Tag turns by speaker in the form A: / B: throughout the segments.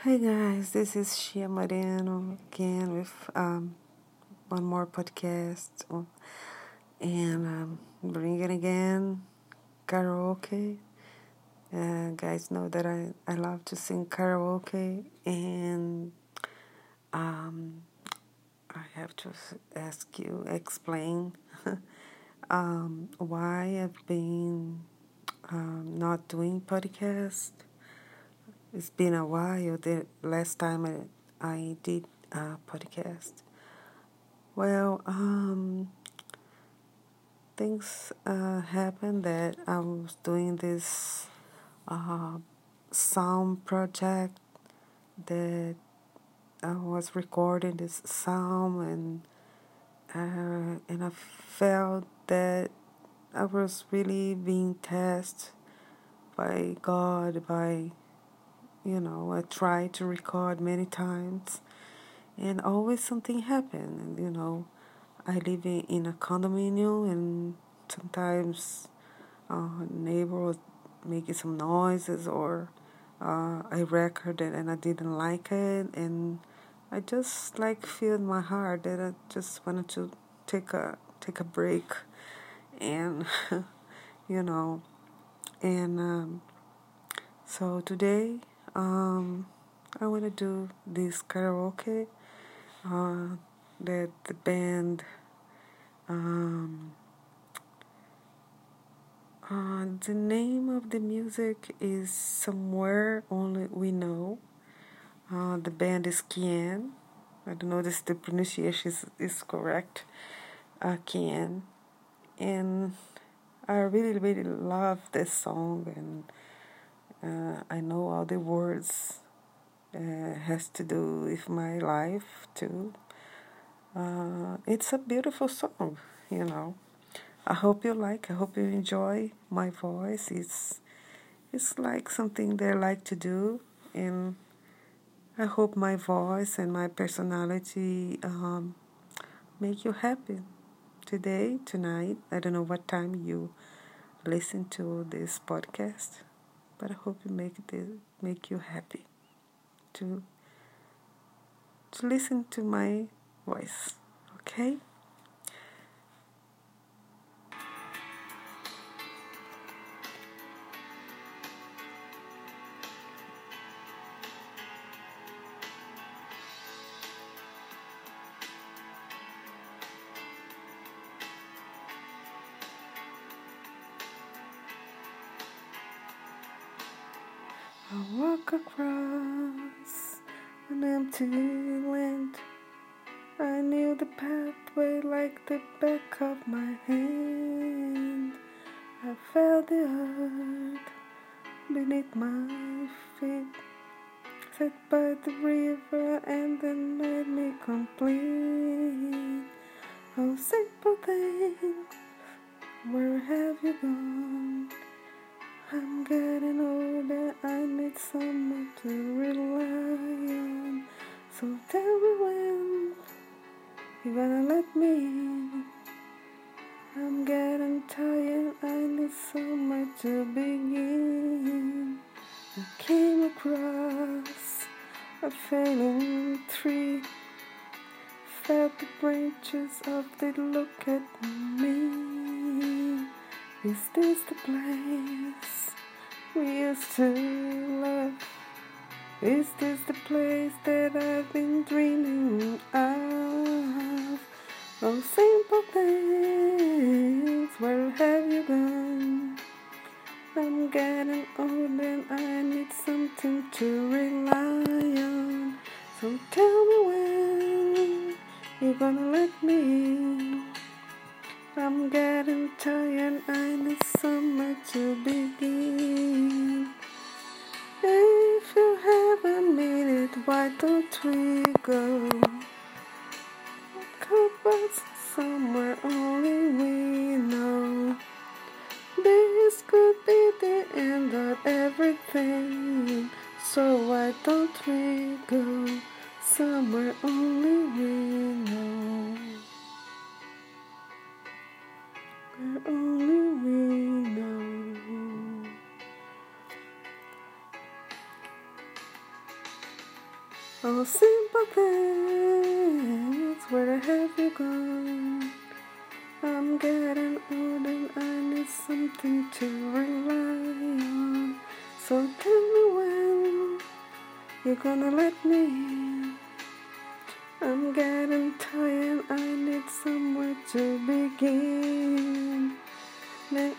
A: Hey guys, this is Shia Moreno again with um, one more podcast. And um, bringing again. Karaoke. Uh, guys know that I, I love to sing karaoke. And um, I have to ask you, explain um, why I've been um, not doing podcast it's been a while. The last time I, I did a podcast. Well, um, things uh, happened that I was doing this uh, sound project that I was recording this sound and uh, and I felt that I was really being tested by God by you know, I tried to record many times and always something happened. You know, I live in, in a condominium and sometimes uh, neighbor was making some noises or uh, I recorded and I didn't like it and I just like feel in my heart that I just wanted to take a take a break and you know and um, so today um, I want to do this karaoke uh, that the band um, uh, the name of the music is Somewhere Only We Know. Uh, the band is Kian. I don't know if the pronunciation is, is correct. Uh, Kian. And I really, really love this song and uh, I know all the words uh, has to do with my life too. Uh, it's a beautiful song, you know. I hope you like. I hope you enjoy my voice. It's it's like something they like to do, and I hope my voice and my personality um, make you happy today, tonight. I don't know what time you listen to this podcast but I hope you make it make you happy to to listen to my voice. Okay? I walk across an empty land. I knew the pathway like the back of my hand. I felt the earth beneath my feet, set by the river, and then made me complete. Oh, simple thing, where have you gone? I'm getting need someone to rely on. So tell me when you're gonna let me in. I'm getting tired, I need somewhere to begin. I came across a fallen tree, felt the branches of the look at me. Is this the place? We used to love. Is this the place that I've been dreaming of? Oh, simple things, where have you gone? I'm getting old and I need something to rely on. So tell me when you're gonna let me. I'm getting tired, I need somewhere to begin. If you have a minute, why don't we go? Cause somewhere only we know. This could be the end of everything. So why don't we go somewhere only we know? Only we know. Oh, simple things, where have you gone? I'm getting old and I need something to rely on. So tell me when you're gonna let me in. I'm getting tired, I need somewhere to begin. Now,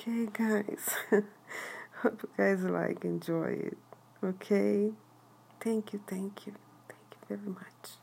A: Okay, guys. Hope you guys like, enjoy it. Okay? Thank you, thank you, thank you very much.